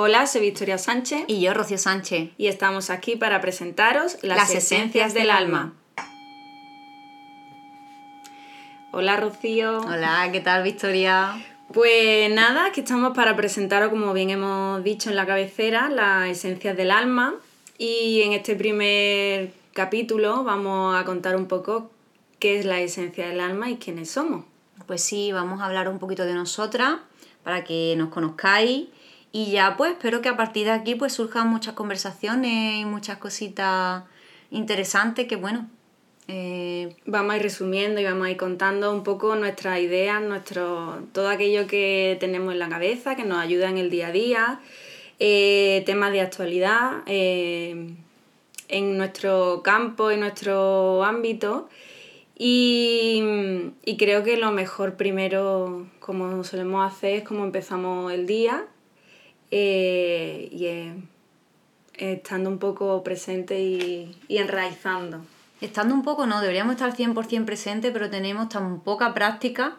Hola, soy Victoria Sánchez. Y yo, Rocío Sánchez. Y estamos aquí para presentaros las, esencias, del alma. Hola, Rocío. Hola, ¿qué tal, Victoria? Pues nada, aquí estamos para presentaros, como bien hemos dicho en la cabecera, las esencias del alma. Y en este primer capítulo vamos a contar un poco qué es la esencia del alma y quiénes somos. Pues sí, vamos a hablar un poquito de nosotras para que nos conozcáis y ya pues espero que a partir de aquí pues surjan muchas conversaciones y muchas cositas interesantes que bueno. Eh, vamos a ir resumiendo y vamos a ir contando un poco nuestras ideas, nuestro, todo aquello que tenemos en la cabeza, que nos ayuda en el día a día, eh, temas de actualidad eh, en nuestro campo, en nuestro ámbito. Y, y creo que lo mejor primero, como solemos hacer, es como empezamos el día, eh, y eh, estando un poco presente y, enraizando. Estando un poco, no, deberíamos estar 100% presente, pero tenemos tan poca práctica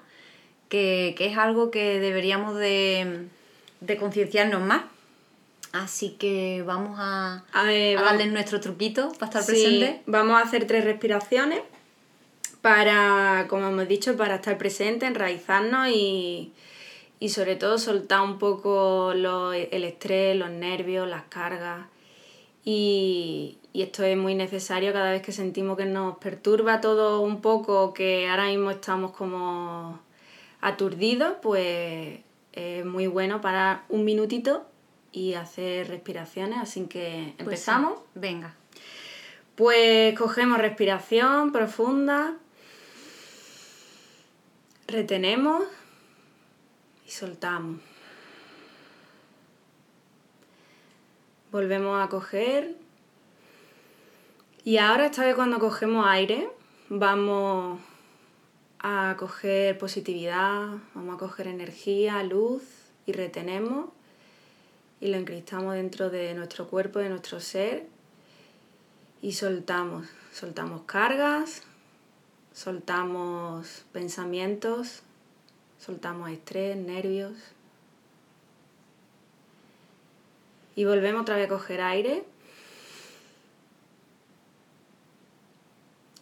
que, es algo que deberíamos de, concienciarnos más. Así que vamos a, darle nuestro truquito para estar presente. Vamos a hacer tres respiraciones para, como hemos dicho, para estar presente, enraizarnos y, y sobre todo soltar un poco el estrés, los nervios, las cargas. Y, esto es muy necesario cada vez que sentimos que nos perturba todo un poco, que ahora mismo estamos como aturdidos, pues es muy bueno para un minutito y hacer respiraciones. Así que pues empezamos. Venga. Pues cogemos respiración profunda, retenemos y soltamos. Volvemos a coger. Y ahora esta vez cuando cogemos aire, vamos a coger positividad, vamos a coger energía, luz y retenemos y lo encristamos dentro de nuestro cuerpo, de nuestro ser y soltamos. Soltamos cargas, soltamos pensamientos, soltamos estrés, nervios. Y volvemos otra vez a coger aire.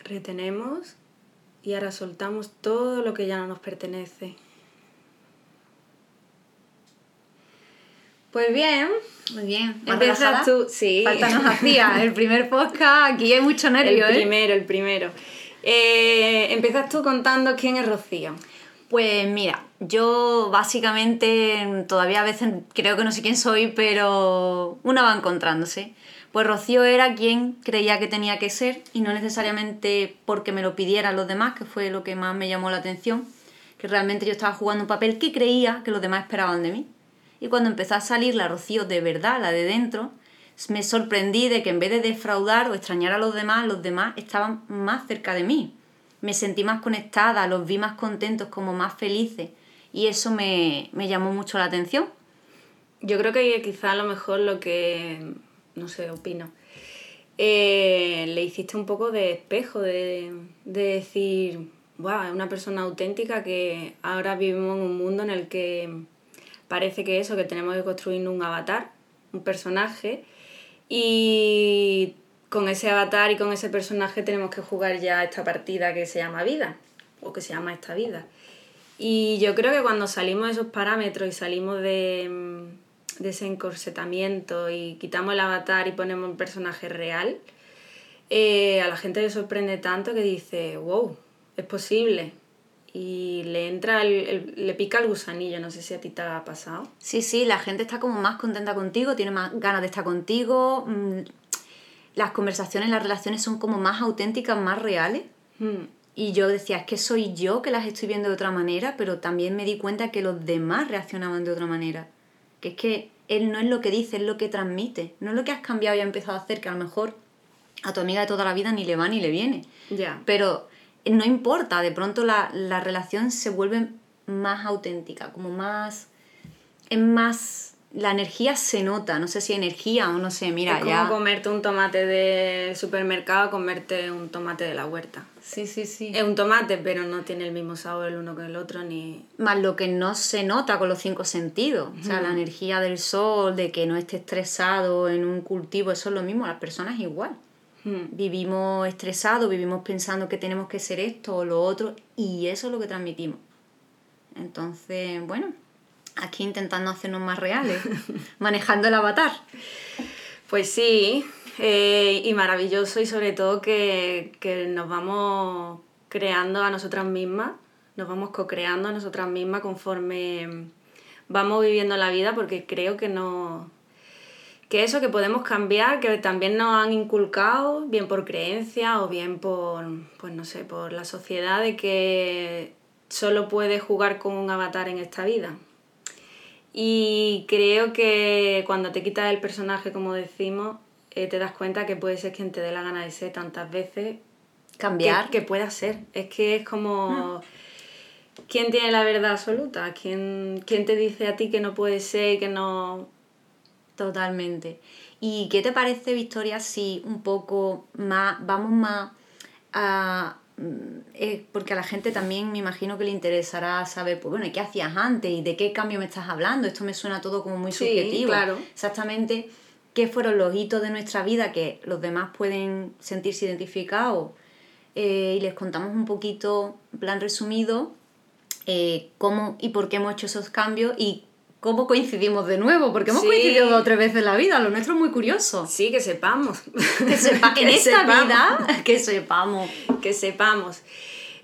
Retenemos y ahora soltamos todo lo que ya no nos pertenece. Pues bien, muy bien. Empiezas tú, sí. Falta nos hacía el primer podcast, aquí hay mucho nervio, El ¿eh? primero, el primero. Eh, empiezas tú contando quién es Rocío. Pues mira, yo básicamente todavía a veces creo que no sé quién soy, pero una va encontrándose. Pues Rocío era quien creía que tenía que ser y no necesariamente porque me lo pidieran los demás, que fue lo que más me llamó la atención, que realmente yo estaba jugando un papel que creía que los demás esperaban de mí. Y cuando empezó a salir la Rocío de verdad, la de dentro, me sorprendí de que en vez de defraudar o extrañar a los demás, los demás estaban más cerca de mí me sentí más conectada, los vi más contentos, como más felices. Y eso me, llamó mucho la atención. Yo creo que quizá a lo mejor lo que, no sé, opino, eh, le hiciste un poco de espejo, de, de decir, wow, es una persona auténtica que ahora vivimos en un mundo en el que parece que eso, que tenemos que construir un avatar, un personaje, y con ese avatar y con ese personaje tenemos que jugar ya esta partida que se llama vida, o que se llama esta vida. Y yo creo que cuando salimos de esos parámetros y salimos de, mm, ese encorsetamiento y quitamos el avatar y ponemos un personaje real, eh, a la gente le sorprende tanto que dice, wow, es posible. Y le entra, el, le pica el gusanillo, no sé si a ti te ha pasado. Sí, sí, la gente está como más contenta contigo, tiene más ganas de estar contigo, mm, las conversaciones, las relaciones son como más auténticas, más reales. Hmm. Y yo decía, es que soy yo que las estoy viendo de otra manera, pero también me di cuenta que los demás reaccionaban de otra manera. Que es que él no es lo que dice, es lo que transmite. No es lo que has cambiado y has empezado a hacer, que a lo mejor a tu amiga de toda la vida ni le va ni le viene. Ya. Pero no importa, de pronto la, la relación se vuelve más auténtica, como más. es más la energía se nota, no sé si energía o no sé, mira, es ya. como comerte un tomate del supermercado, comerte un tomate de la huerta. Sí, sí, sí. Es un tomate, pero no tiene el mismo sabor el uno que el otro, ni... Más lo que no se nota con los cinco sentidos. O sea, la energía del sol, de que no esté estresado en un cultivo, eso es lo mismo, las personas igual. Vivimos estresados, vivimos pensando que tenemos que ser esto o lo otro, y eso es lo que transmitimos. Entonces, bueno, aquí intentando hacernos más reales, manejando el avatar. Pues sí, eh, y maravilloso y sobre todo que, que nos vamos creando a nosotras mismas, nos vamos co-creando a nosotras mismas conforme vamos viviendo la vida porque creo que no que eso que podemos cambiar que también nos han inculcado bien por creencia o bien por pues no sé por la sociedad de que solo puedes jugar con un avatar en esta vida y creo que cuando te quitas el personaje como decimos eh, te das cuenta que puede ser quien te dé la gana de ser tantas veces Cambiar. que, que pueda ser. Es que es como... ¿Quién tiene la verdad absoluta? ¿Quién, ¿Quién te dice a ti que no puede ser y que no...? Totalmente. ¿Y qué te parece, Victoria, si un poco más, vamos más a... mm, eh, porque a la gente también me imagino que le interesará saber, pues bueno, ¿y ¿qué hacías antes? ¿Y de qué cambio me estás hablando? Esto me suena todo como muy Sí, subjetivo. claro. Exactamente, ¿qué fueron los hitos de nuestra vida que los demás pueden sentirse identificados? Eh, y les contamos un poquito, en plan resumido, eh, cómo y por qué hemos hecho esos cambios y cómo coincidimos de nuevo, porque hemos Sí. coincidido dos o tres veces en la vida, lo nuestro es muy curioso. Sí, que sepamos. Que sepa, en Que esta sepamos. vida, que sepamos. que sepamos.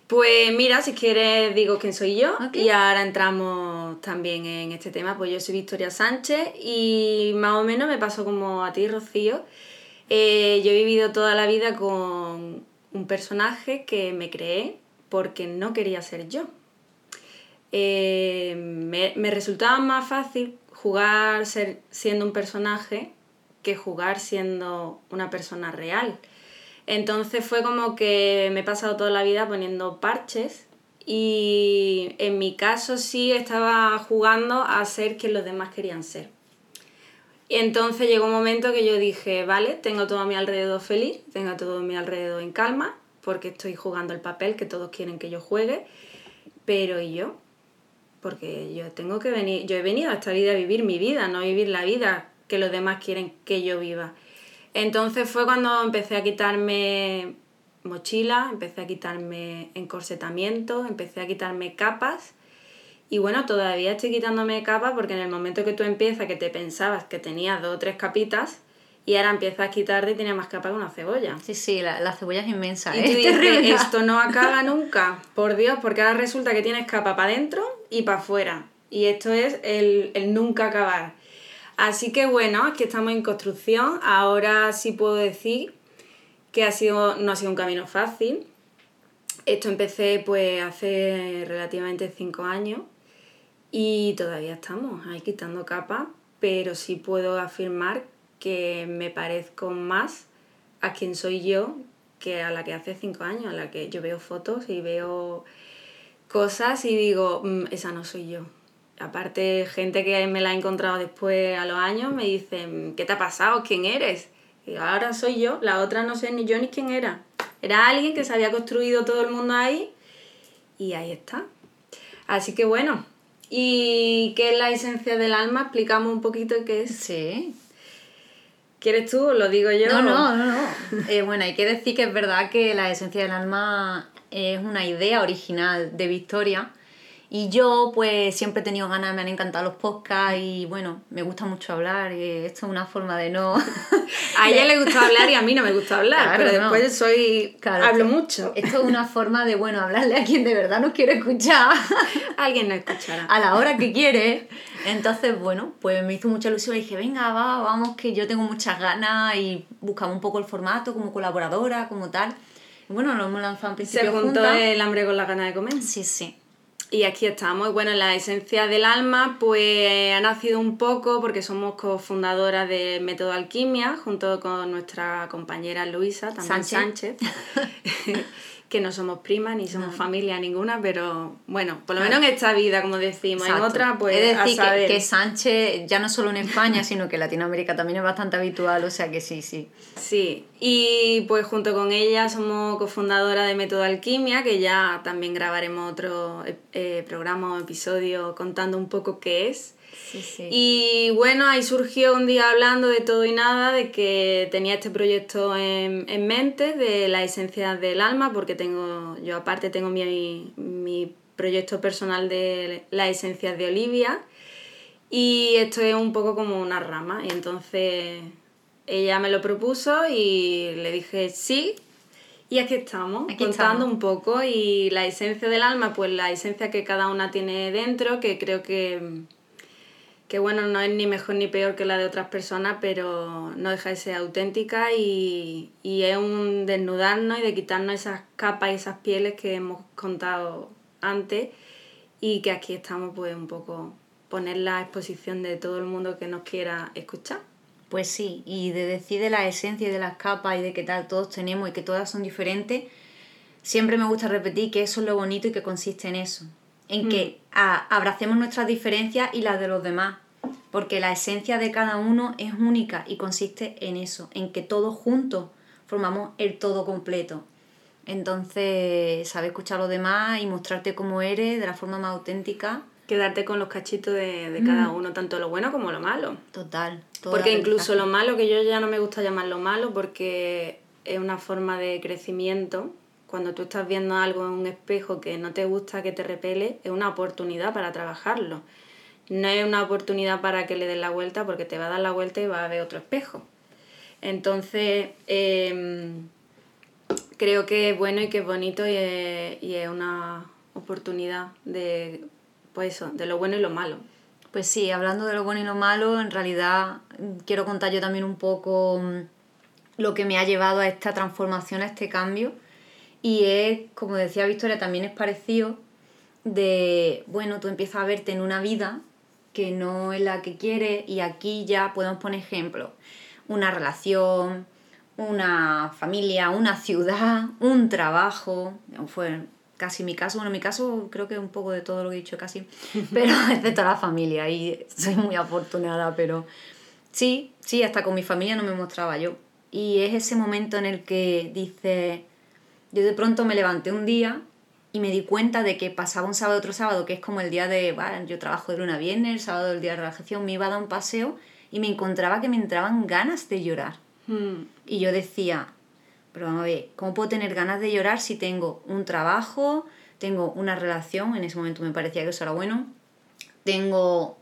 Pues mira, si quieres digo quién soy yo y ahora entramos también en este tema. Pues yo soy Victoria Sánchez y más o menos me pasó como a ti, Rocío. Eh, yo he vivido toda la vida con un personaje que me creé porque no quería ser yo. Eh, me, me resultaba más fácil jugar ser, siendo un personaje que jugar siendo una persona real. Entonces fue como que me he pasado toda la vida poniendo parches y en mi caso sí estaba jugando a ser quien los demás querían ser. Y entonces llegó un momento que yo dije, vale, tengo todo a mi alrededor feliz, tengo todo a mi alrededor en calma, porque estoy jugando el papel que todos quieren que yo juegue, pero ¿y yo? Porque yo tengo que venir, yo he venido a esta vida a vivir mi vida, no vivir la vida que los demás quieren que yo viva. Entonces fue cuando empecé a quitarme mochila, empecé a quitarme encorsetamiento, empecé a quitarme capas. Y bueno, todavía estoy quitándome capas porque en el momento que tú empiezas, que te pensabas que tenías dos o tres capitas, y ahora empiezas a quitarte y tienes más capas que una cebolla. Sí, sí, la, la cebolla es inmensa. Y ¿eh? tú Es dices, esto no acaba nunca, por Dios, porque ahora resulta que tienes capa para adentro y para afuera. Y esto es el, el nunca acabar. Así que bueno, aquí estamos en construcción. Ahora sí puedo decir que ha sido, no ha sido un camino fácil. Esto empecé pues hace relativamente cinco años y todavía estamos ahí quitando capas, pero sí puedo afirmar que me parezco más a quien soy yo que a la que hace cinco años, a la que yo veo fotos y veo cosas y digo, "Mm, esa no soy yo. Aparte, gente que me la ha encontrado después a los años me dicen, ¿qué te ha pasado? ¿Quién eres? Y ahora soy yo, la otra no sé ni yo ni quién era. Era alguien que se había construido todo el mundo ahí y ahí está. Así que bueno, ¿y qué es la esencia del alma? Explicamos un poquito qué es. Sí. ¿Quieres tú o lo digo yo? No, no, no, no. Eh, bueno, hay que decir que es verdad que la esencia del alma es una idea original de Victoria. Y yo, pues, siempre he tenido ganas, me han encantado los podcasts y, bueno, me gusta mucho hablar y esto es una forma de no... A ella le gusta hablar y a mí no me gusta hablar, Claro, pero no. después soy... Claro, hablo esto- mucho. Esto es una forma de, bueno, hablarle a quien de verdad nos quiere escuchar Alguien no escuchará. a la hora que quiere. Entonces, bueno, pues me hizo mucha ilusión y dije, venga, va, vamos, que yo tengo muchas ganas y buscamos un poco el formato como colaboradora, como tal. Bueno, lo hemos lanzado Se principio juntó juntas. el hambre con la gana de comer. Sí, sí. Y aquí estamos. Bueno, la esencia del alma, pues ha nacido un poco porque somos cofundadoras de Método Alquimia, junto con nuestra compañera Luisa, también Sánchez. Sánchez, que no somos primas ni somos familia ninguna, pero bueno, por lo menos en esta vida, como decimos, en otra, pues. Es decir, Que, Sánchez, ya no solo en España, sino que en Latinoamérica también es bastante habitual, o sea que sí, sí. Sí, y pues junto con ella somos cofundadora de Método Alquimia, que ya también grabaremos otro eh, programa o episodio contando un poco qué es. Y bueno, ahí surgió un día hablando de todo y nada, de que tenía este proyecto en, en mente, de la esencia del alma, porque tengo, yo aparte tengo mi, mi proyecto personal de la esencia de Olivia. Y esto es un poco como una rama. Y entonces ella me lo propuso y le dije sí. Y aquí estamos, contando un poco. Y la esencia del alma, pues la esencia que cada una tiene dentro, que creo que que bueno, no es ni mejor ni peor que la de otras personas, pero no deja de ser auténtica y, es un desnudarnos y de quitarnos esas capas y esas pieles que hemos contado antes y que aquí estamos pues un poco poner la exposición de todo el mundo que nos quiera escuchar. Pues sí, y de decir de la esencia y de las capas y de que tal todos tenemos y que todas son diferentes, siempre me gusta repetir que eso es lo bonito y que consiste en eso, en que mm. abracemos nuestras diferencias y las de los demás, porque la esencia de cada uno es única y consiste en eso, en que todos juntos formamos el todo completo. Entonces, saber escuchar a los demás y mostrarte como eres de la forma más auténtica. Quedarte con los cachitos de, cada mm. uno, tanto lo bueno como lo malo. Total. Porque incluso lo malo, que yo ya no me gusta llamarlo malo, porque es una forma de crecimiento. Cuando tú estás viendo algo en un espejo que no te gusta, que te repele, es una oportunidad para trabajarlo no es una oportunidad para que le des la vuelta porque te va a dar la vuelta y va a ver otro espejo. Entonces, em, creo que es bueno y que es bonito y es, una oportunidad de, pues de lo bueno y lo malo. Pues sí, hablando de lo bueno y lo malo, en realidad quiero contar yo también un poco mm, lo que me ha llevado a esta transformación, a este cambio. Y es, como decía Victoria, también es parecido de, bueno, tú empiezas a verte en una vida que no es la que quiere y aquí ya podemos poner ejemplos. Una relación, una familia, una ciudad, un trabajo, fue casi mi caso, bueno, mi caso creo que un poco de todo lo que he dicho casi, pero excepto la familia y soy muy afortunada, pero sí, sí, hasta con mi familia no me mostraba yo. Y es ese momento en el que dice, yo de pronto me levanté un día y me di cuenta de que pasaba un sábado otro sábado, que es como el día de, bueno, yo trabajo de luna a viernes, el sábado el día de relajación, me iba a dar un paseo y me encontraba que me entraban ganas de llorar. Hmm. Y yo decía, pero vamos a ver, ¿cómo puedo tener ganas de llorar si tengo un trabajo, tengo una relación, en ese momento me parecía que eso era bueno, tengo,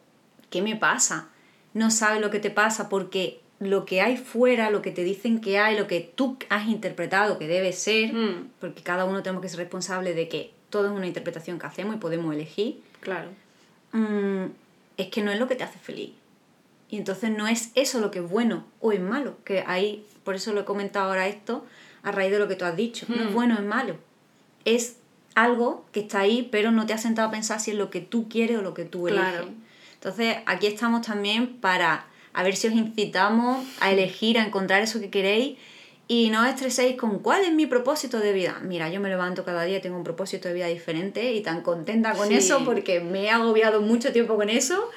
¿qué me pasa? No sabes lo que te pasa porque lo que hay fuera, lo que te dicen que hay, lo que tú has interpretado que debe ser, mm. porque cada uno tenemos que ser responsable de que todo es una interpretación que hacemos y podemos elegir. Claro. Mm, es que no es lo que te hace feliz. Y entonces no es eso lo que es bueno o es malo. Que ahí, por eso lo he comentado ahora esto, a raíz de lo que tú has dicho. No es mm. bueno o es malo. Es algo que está ahí, pero no te has sentado a pensar si es lo que tú quieres o lo que tú eliges. Entonces, aquí estamos también para a ver si os incitamos a elegir, a encontrar eso que queréis y no os estreséis con cuál es mi propósito de vida. Mira, yo me levanto cada día, tengo un propósito de vida diferente y tan contenta con eso porque me he agobiado mucho tiempo con eso.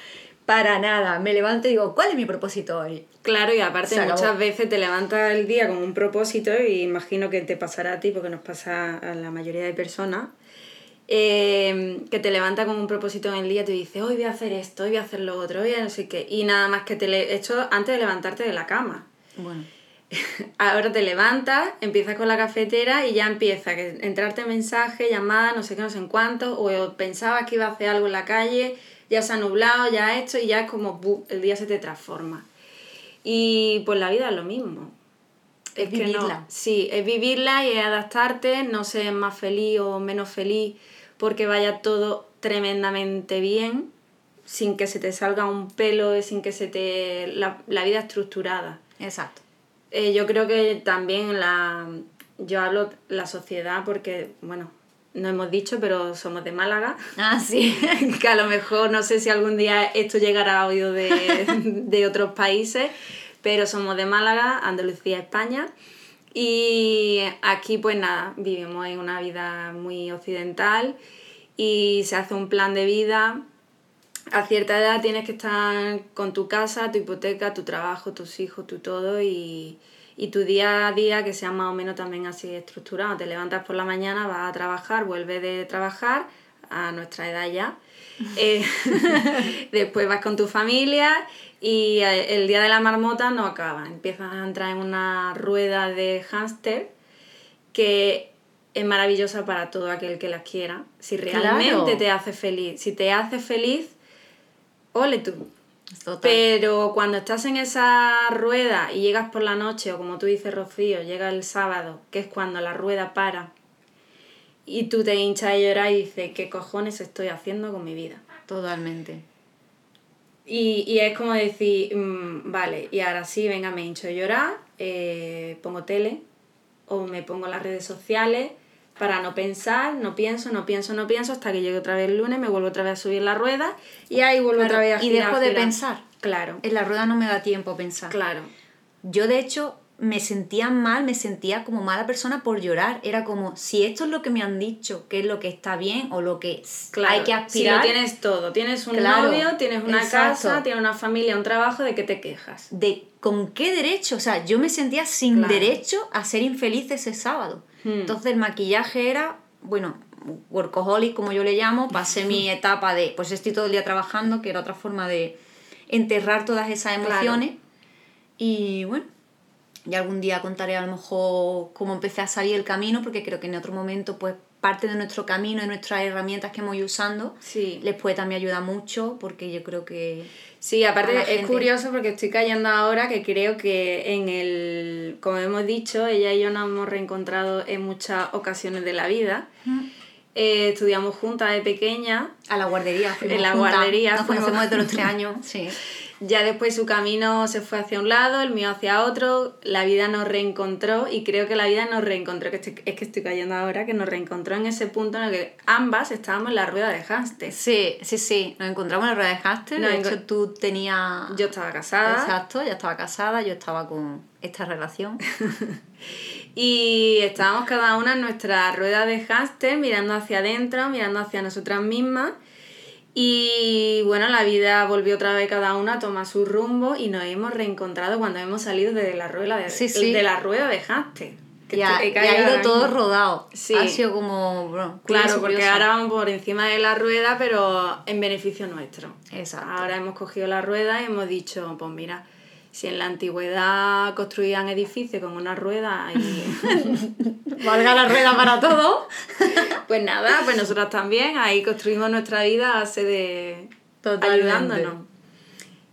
Para nada, me levanto y digo, ¿cuál es mi propósito hoy? Claro, y aparte muchas veces te levantas el día con un propósito y imagino que te pasará a ti porque nos pasa a la mayoría de personas Em, que te levanta con un propósito en el día, te dice, hoy voy a hacer esto, hoy voy a hacer lo otro, hoy no sé qué, y nada más que te le hecho antes de levantarte de la cama. Bueno. Ahora te levantas, empiezas con la cafetera y ya empieza que entrarte mensaje, llamada, no sé qué, no sé en cuánto, o pensabas que iba a hacer algo en la calle, ya se ha nublado, ya ha hecho y ya es como el día se te transforma. Y pues la vida es lo mismo. Es, vivirla. sí, es vivirla y es adaptarte, no ser más feliz o menos feliz porque vaya todo tremendamente bien, sin que se te salga un pelo, sin que se te... la, vida estructurada. Exacto. Eh, yo creo que también la... Yo hablo la sociedad porque, bueno, no hemos dicho, pero somos de Málaga. Ah, sí. que a lo mejor no sé si algún día esto llegará a oído de, de otros países, pero somos de Málaga, Andalucía, España. Y aquí pues nada, vivimos en una vida muy occidental y se hace un plan de vida. A cierta edad tienes que estar con tu casa, tu hipoteca, tu trabajo, tus hijos, tu todo y, y tu día a día que sea más o menos también así estructurado. Te levantas por la mañana, vas a trabajar, vuelves de trabajar a nuestra edad ya. Eh, después vas con tu familia y el día de la marmota no acaba. Empiezas a entrar en una rueda de hámster que es maravillosa para todo aquel que la quiera. Si realmente te hace feliz. Si te hace feliz, ole tú. Pero cuando estás en esa rueda y llegas por la noche, o como tú dices, Rocío, llega el sábado, que es cuando la rueda para, y tú te hinchas a llorar y dices, ¿qué cojones estoy haciendo con mi vida? Totalmente. Y, y es como decir, mm, vale, y ahora sí, venga, me hincho a llorar, eh, pongo tele o me pongo las redes sociales para no pensar, no pienso, no pienso, no pienso, hasta que llegue otra vez el lunes, me vuelvo otra vez a subir la rueda y ahí vuelvo otra vez a girar. Y dejo de pensar. Claro. En la rueda no me da tiempo a pensar. Claro. Yo, de hecho, me sentía mal, me sentía como mala persona por llorar. Era como, si esto es lo que me han dicho, que es lo que está bien o lo que hay que aspirar. Si lo tienes todo, tienes un novio, tienes una casa, tienes una familia, un trabajo, ¿de qué te quejas? ¿De con qué derecho? O sea, yo me sentía sin derecho a ser infeliz ese sábado. Hmm. Entonces el maquillaje era, bueno, workaholic como yo le llamo, pasé mi etapa de, pues estoy todo el día trabajando, que era otra forma de enterrar todas esas emociones. Y bueno, y algún día contaré a lo mejor cómo empecé a salir el camino, porque creo que en otro momento, pues parte de nuestro camino y nuestras herramientas que hemos ido usando les puede también ayudar mucho, porque yo creo que... Sí, aparte es curioso porque estoy cayendo ahora que creo que en el, como hemos dicho, ella y yo nos hemos reencontrado en muchas ocasiones de la vida. Eh, estudiamos juntas de pequeña. A la guardería. En la guardería. Nos conocemos desde los tres años. Sí. Ya después su camino se fue hacia un lado, el mío hacia otro, la vida nos reencontró y creo que la vida nos reencontró, que es que estoy cayendo ahora, que nos reencontró en ese punto en el que ambas estábamos en la rueda de hámster. Sí, sí, sí, nos encontramos en la rueda de hámster, de hecho tú tenías... Yo estaba casada. Exacto, ya estaba casada, yo estaba con esta relación. y estábamos cada una en nuestra rueda de hámster mirando hacia adentro, mirando hacia nosotras mismas y bueno, la vida volvió otra vez cada una a tomar su rumbo y nos hemos reencontrado cuando hemos salido de la rueda de, de la rueda de Haste. Que ha, ido todo rodado. Sí. Ha sido como. claro, porque ahora vamos por encima de la rueda, pero en beneficio nuestro. Exacto. Ahora hemos cogido la rueda y hemos dicho, pues mira, si en la antigüedad construían edificios con una rueda y valga la rueda para todo, pues nada, pues nosotras también ahí construimos nuestra vida hace de ayudándonos.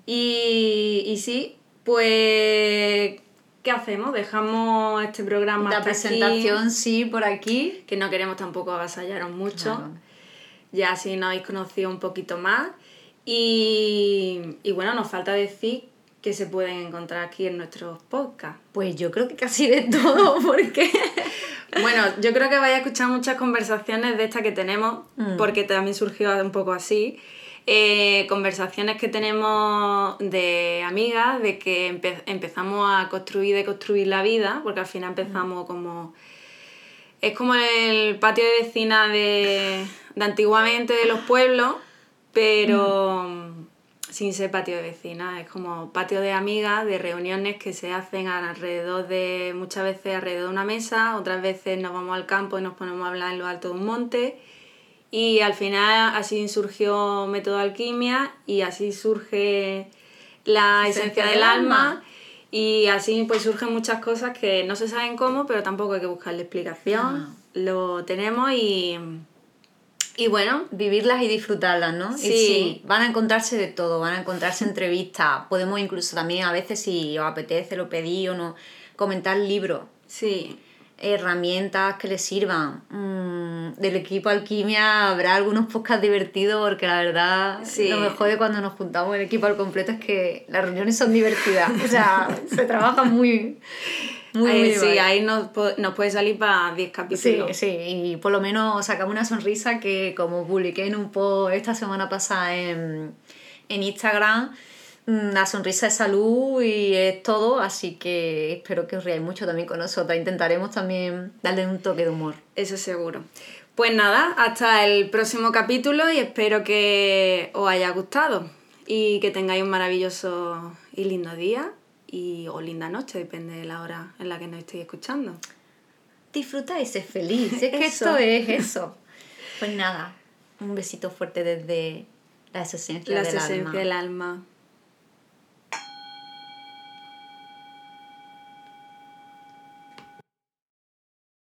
Y, y sí, pues ¿qué hacemos? Dejamos este programa la presentación sí por aquí, que no queremos tampoco avasallaros mucho. Ya así nos habéis conocido un poquito más. Y, y bueno, nos falta decir que se pueden encontrar aquí en nuestros podcasts? Pues yo creo que casi de todo, porque... bueno, yo creo que vais a escuchar muchas conversaciones de estas que tenemos, mm. porque también surgió un poco así. Eh, conversaciones que tenemos de amigas, de que empezamos a construir, de construir la vida, porque al final empezamos como... Es como el patio de vecina de, de antiguamente de los pueblos, pero... Mm sin ser patio de vecinas, es como patio de amigas, de reuniones que se hacen alrededor de, muchas veces alrededor de una mesa, otras veces nos vamos al campo y nos ponemos a hablar en lo alto de un monte. Y al final así surgió Método Alquimia y así surge la esencia, del, alma. Y así pues surgen muchas cosas que no se saben cómo, pero tampoco hay que buscarle explicación. Ah. Lo tenemos y y bueno, vivirlas y disfrutarlas, ¿no? Sí. sí. Van a encontrarse de todo, van a encontrarse entrevistas. Podemos incluso también, a veces, si os apetece, lo pedí o no, comentar libros. Sí. Herramientas que les sirvan. Mm, del equipo Alquimia habrá algunos podcasts divertidos porque la verdad sí. lo mejor de cuando nos juntamos el equipo al completo es que las reuniones son divertidas. o sea, se trabaja muy, muy, sí, ahí nos, nos, puede salir para 10 capítulos. Sí, sí, y por lo menos sacamos una sonrisa que como publiqué en un post esta semana pasada en, en Instagram, mm, la sonrisa es salud y es todo, así que espero que os riáis mucho también con nosotras. Intentaremos también darle un toque de humor. Eso seguro. Pues nada, hasta el próximo capítulo y espero que os haya gustado y que tengáis un maravilloso y lindo día y, o linda noche, depende de la hora en la que nos estéis escuchando. Disfruta y sé feliz, es que Eso. esto es eso. Pues nada, un besito fuerte desde la esencia La del esencia alma. del alma.